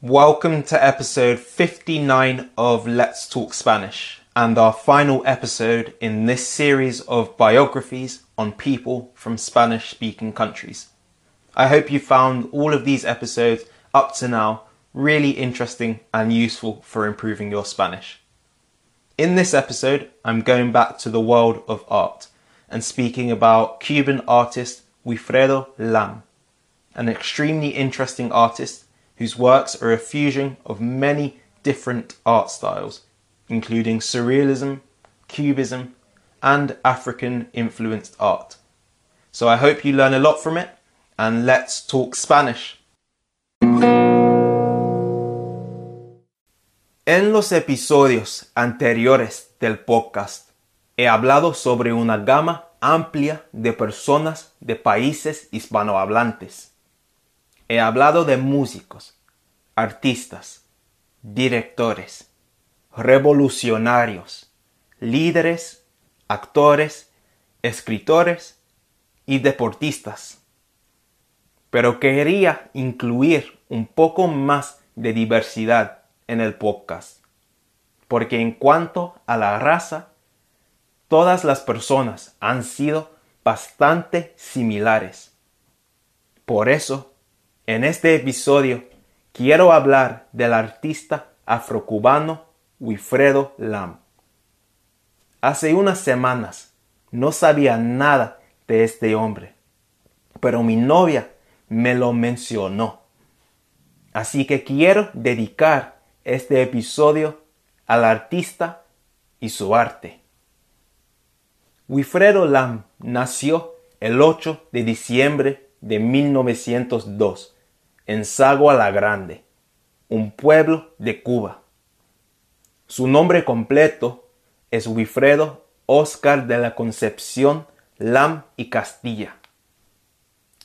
Welcome to episode 59 of Let's Talk Spanish and our final episode in this series of biographies on people from Spanish speaking countries. I hope you found all of these episodes up to now really interesting and useful for improving your Spanish. In this episode, I'm going back to the world of art and speaking about Cuban artist Wilfredo Lam, an extremely interesting artist whose works are a fusion of many different art styles, including surrealism, cubism, and African influenced art. So I hope you learn a lot from it, and let's talk Spanish. En los episodios anteriores del podcast he hablado sobre una gama amplia de personas de países hispanohablantes He hablado de músicos, artistas, directores, revolucionarios, líderes, actores, escritores y deportistas. Pero quería incluir un poco más de diversidad en el podcast, porque en cuanto a la raza, todas las personas han sido bastante similares. Por eso en este episodio quiero hablar del artista afrocubano Wilfredo Lam. Hace unas semanas no sabía nada de este hombre, pero mi novia me lo mencionó. Así que quiero dedicar este episodio al artista y su arte. Wilfredo Lam nació el 8 de diciembre de 1902 en Sagua la Grande, un pueblo de Cuba. Su nombre completo es Wilfredo Oscar de la Concepción Lam y Castilla.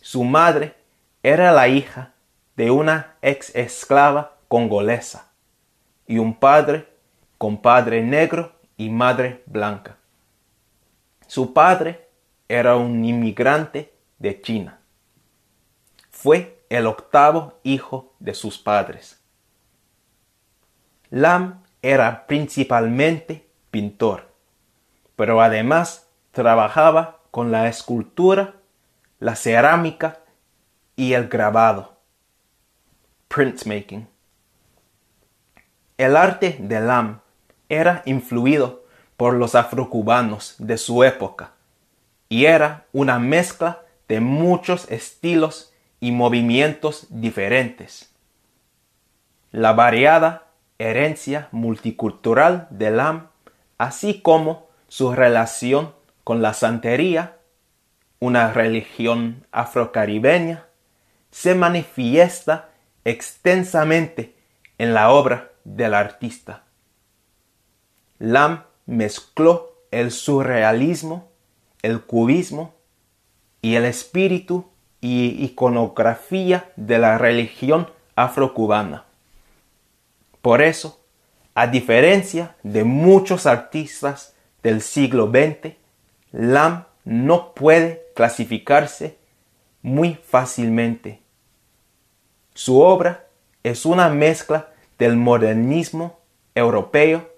Su madre era la hija de una ex esclava congolesa y un padre con padre negro y madre blanca. Su padre era un inmigrante de China. Fue el octavo hijo de sus padres. Lam era principalmente pintor, pero además trabajaba con la escultura, la cerámica y el grabado. Printmaking. El arte de Lam era influido por los afrocubanos de su época y era una mezcla de muchos estilos y movimientos diferentes. La variada herencia multicultural de Lam, así como su relación con la santería, una religión afrocaribeña, se manifiesta extensamente en la obra del artista. Lam mezcló el surrealismo, el cubismo y el espíritu y iconografía de la religión afrocubana. Por eso, a diferencia de muchos artistas del siglo XX, Lam no puede clasificarse muy fácilmente. Su obra es una mezcla del modernismo europeo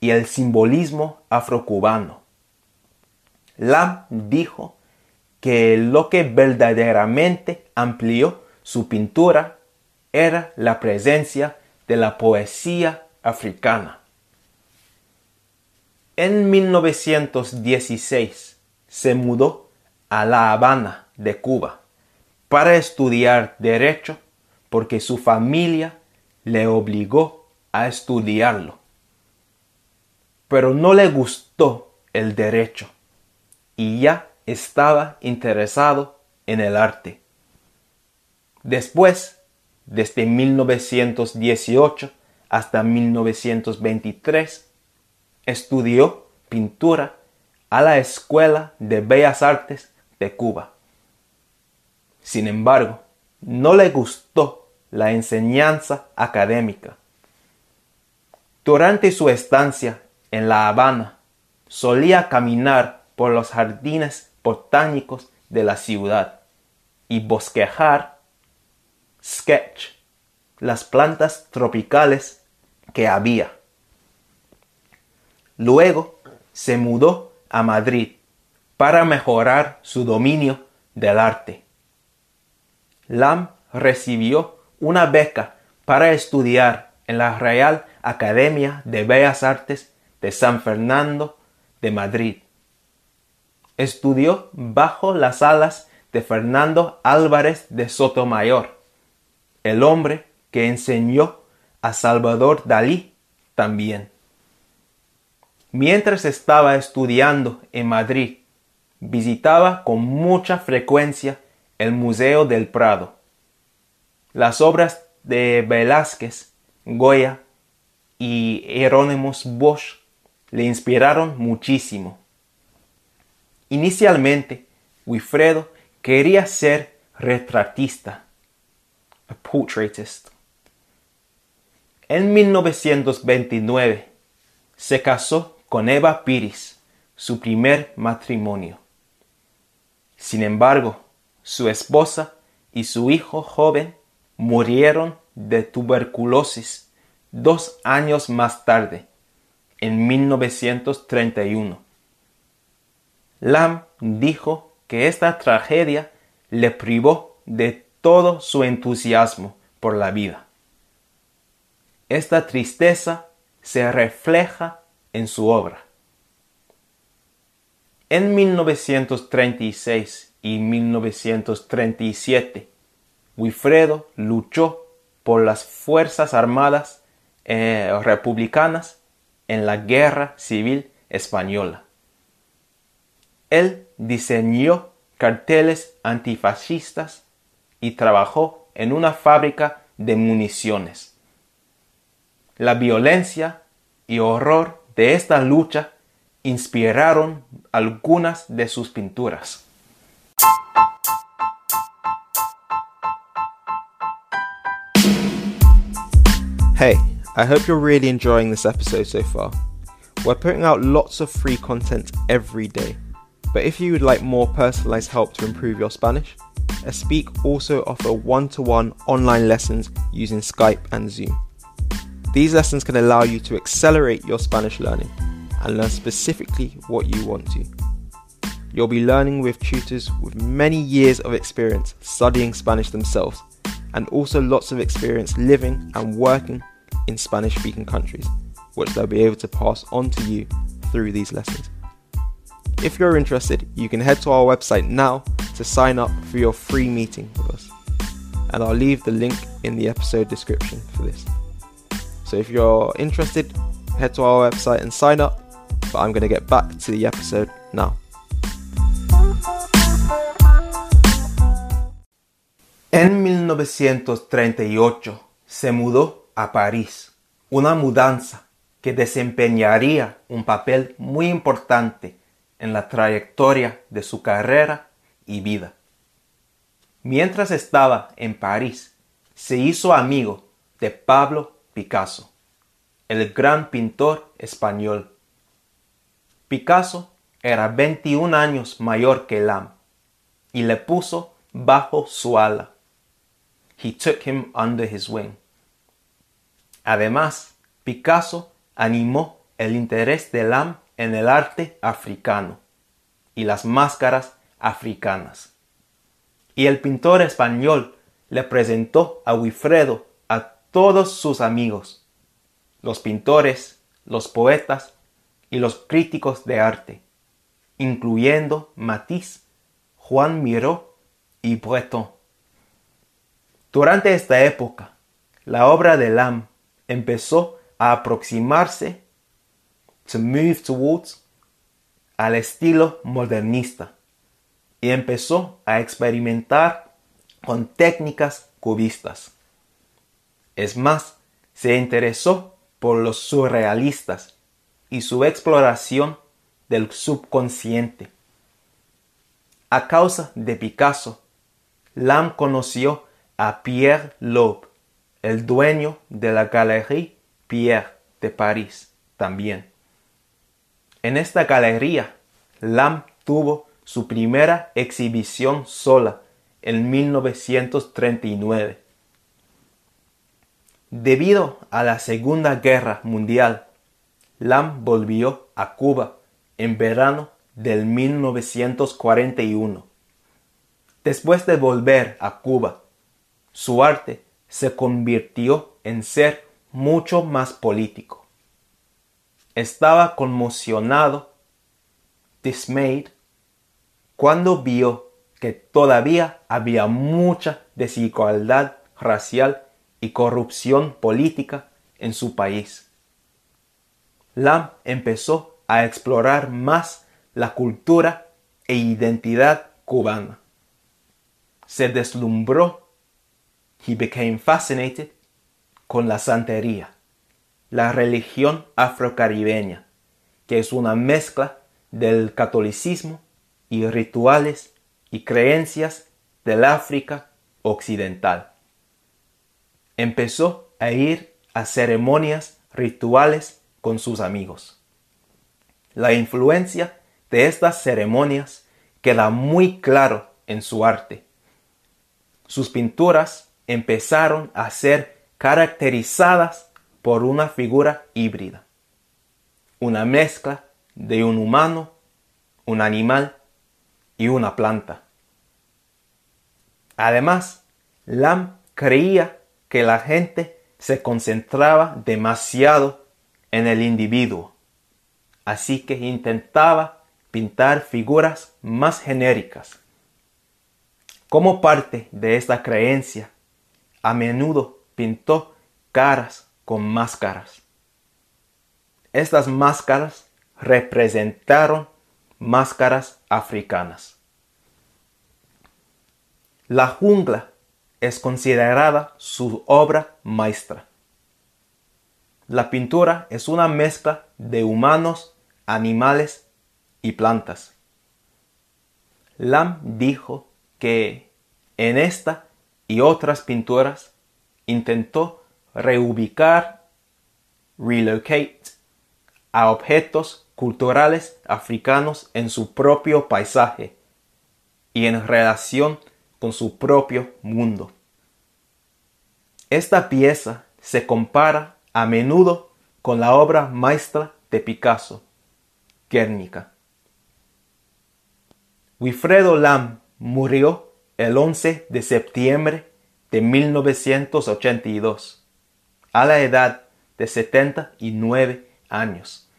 y el simbolismo afrocubano. Lam dijo que lo que verdaderamente amplió su pintura era la presencia de la poesía africana. En 1916 se mudó a La Habana de Cuba para estudiar derecho porque su familia le obligó a estudiarlo. Pero no le gustó el derecho y ya estaba interesado en el arte. Después, desde 1918 hasta 1923, estudió pintura a la Escuela de Bellas Artes de Cuba. Sin embargo, no le gustó la enseñanza académica. Durante su estancia en La Habana, solía caminar por los jardines botánicos de la ciudad y bosquejar, sketch, las plantas tropicales que había. Luego se mudó a Madrid para mejorar su dominio del arte. Lam recibió una beca para estudiar en la Real Academia de Bellas Artes de San Fernando de Madrid. Estudió bajo las alas de Fernando Álvarez de Sotomayor, el hombre que enseñó a Salvador Dalí también. Mientras estaba estudiando en Madrid, visitaba con mucha frecuencia el Museo del Prado. Las obras de Velázquez, Goya y Hieronymus Bosch le inspiraron muchísimo. Inicialmente, Wilfredo quería ser retratista, a portraitist. En 1929 se casó con Eva Piris, su primer matrimonio. Sin embargo, su esposa y su hijo joven murieron de tuberculosis dos años más tarde, en 1931. Lam dijo que esta tragedia le privó de todo su entusiasmo por la vida. Esta tristeza se refleja en su obra. En 1936 y 1937, Wilfredo luchó por las Fuerzas Armadas eh, Republicanas en la Guerra Civil Española. Él diseñó carteles antifascistas y trabajó en una fábrica de municiones. La violencia y horror de esta lucha inspiraron algunas de sus pinturas. Hey, I hope you're really enjoying this episode so far. We're putting out lots of free content every day. But if you would like more personalized help to improve your Spanish, Espeak also offer one to one online lessons using Skype and Zoom. These lessons can allow you to accelerate your Spanish learning and learn specifically what you want to. You'll be learning with tutors with many years of experience studying Spanish themselves and also lots of experience living and working in Spanish speaking countries, which they'll be able to pass on to you through these lessons. If you're interested, you can head to our website now to sign up for your free meeting with us. And I'll leave the link in the episode description for this. So if you're interested, head to our website and sign up. But I'm going to get back to the episode now. En 1938 se mudó a París, una mudanza que desempeñaría un papel muy importante en la trayectoria de su carrera y vida. Mientras estaba en París, se hizo amigo de Pablo Picasso, el gran pintor español. Picasso era 21 años mayor que Lam y le puso bajo su ala. He took him under his wing. Además, Picasso animó el interés de Lam en el arte africano y las máscaras africanas. Y el pintor español le presentó a Wilfredo a todos sus amigos, los pintores, los poetas y los críticos de arte, incluyendo Matisse, Juan Miró y Breton. Durante esta época, la obra de Lam empezó a aproximarse to move towards al estilo modernista y empezó a experimentar con técnicas cubistas. Es más, se interesó por los surrealistas y su exploración del subconsciente. A causa de Picasso, Lam conoció a Pierre Loeb, el dueño de la Galerie Pierre de París también. En esta galería, Lam tuvo su primera exhibición sola en 1939. Debido a la Segunda Guerra Mundial, Lam volvió a Cuba en verano del 1941. Después de volver a Cuba, su arte se convirtió en ser mucho más político. Estaba conmocionado, dismayed, cuando vio que todavía había mucha desigualdad racial y corrupción política en su país. Lam empezó a explorar más la cultura e identidad cubana. Se deslumbró, he became fascinated, con la santería, la religión afrocaribeña, que es una mezcla del catolicismo y rituales y creencias del África occidental. Empezó a ir a ceremonias rituales con sus amigos. La influencia de estas ceremonias queda muy claro en su arte. Sus pinturas empezaron a ser caracterizadas por una figura híbrida, una mezcla de un humano, un animal y una planta. Además, Lam creía que la gente se concentraba demasiado en el individuo, así que intentaba pintar figuras más genéricas. Como parte de esta creencia, a menudo pintó caras con máscaras. Estas máscaras representaron máscaras africanas. La jungla es considerada su obra maestra. La pintura es una mezcla de humanos, animales y plantas. Lam dijo que en esta y otras pinturas intentó reubicar, relocate a objetos culturales africanos en su propio paisaje y en relación con su propio mundo. Esta pieza se compara a menudo con la obra maestra de Picasso, Guernica. Wilfredo Lam murió el 11 de septiembre de 1982, a la edad de 79 años.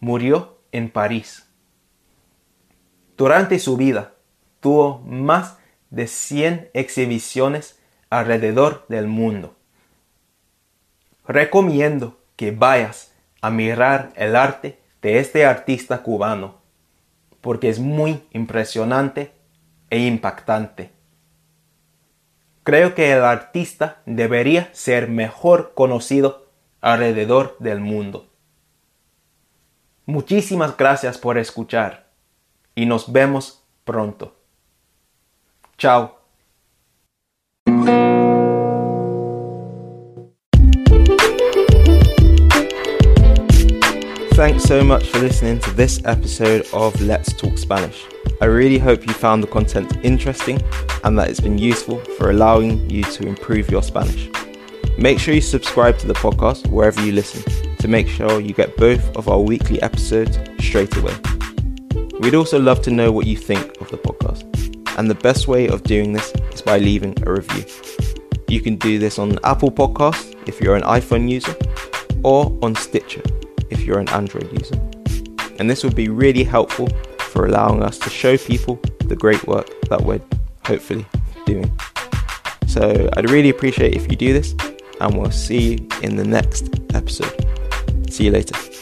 Murió en París. Durante su vida tuvo más de 100 exhibiciones alrededor del mundo. Recomiendo que vayas a mirar el arte de este artista cubano, porque es muy impresionante e impactante. Creo que el artista debería ser mejor conocido alrededor del mundo. Muchísimas gracias por escuchar y nos vemos pronto. Chao. Thanks so much for listening to this episode of Let's Talk Spanish. I really hope you found the content interesting and that it's been useful for allowing you to improve your Spanish. Make sure you subscribe to the podcast wherever you listen to make sure you get both of our weekly episodes straight away. We'd also love to know what you think of the podcast and the best way of doing this is by leaving a review. You can do this on Apple Podcasts if you're an iPhone user, or on Stitcher if you're an Android user. And this would be really helpful for allowing us to show people the great work that we're hopefully doing. So I'd really appreciate if you do this, and we'll see you in the next episode. See you later.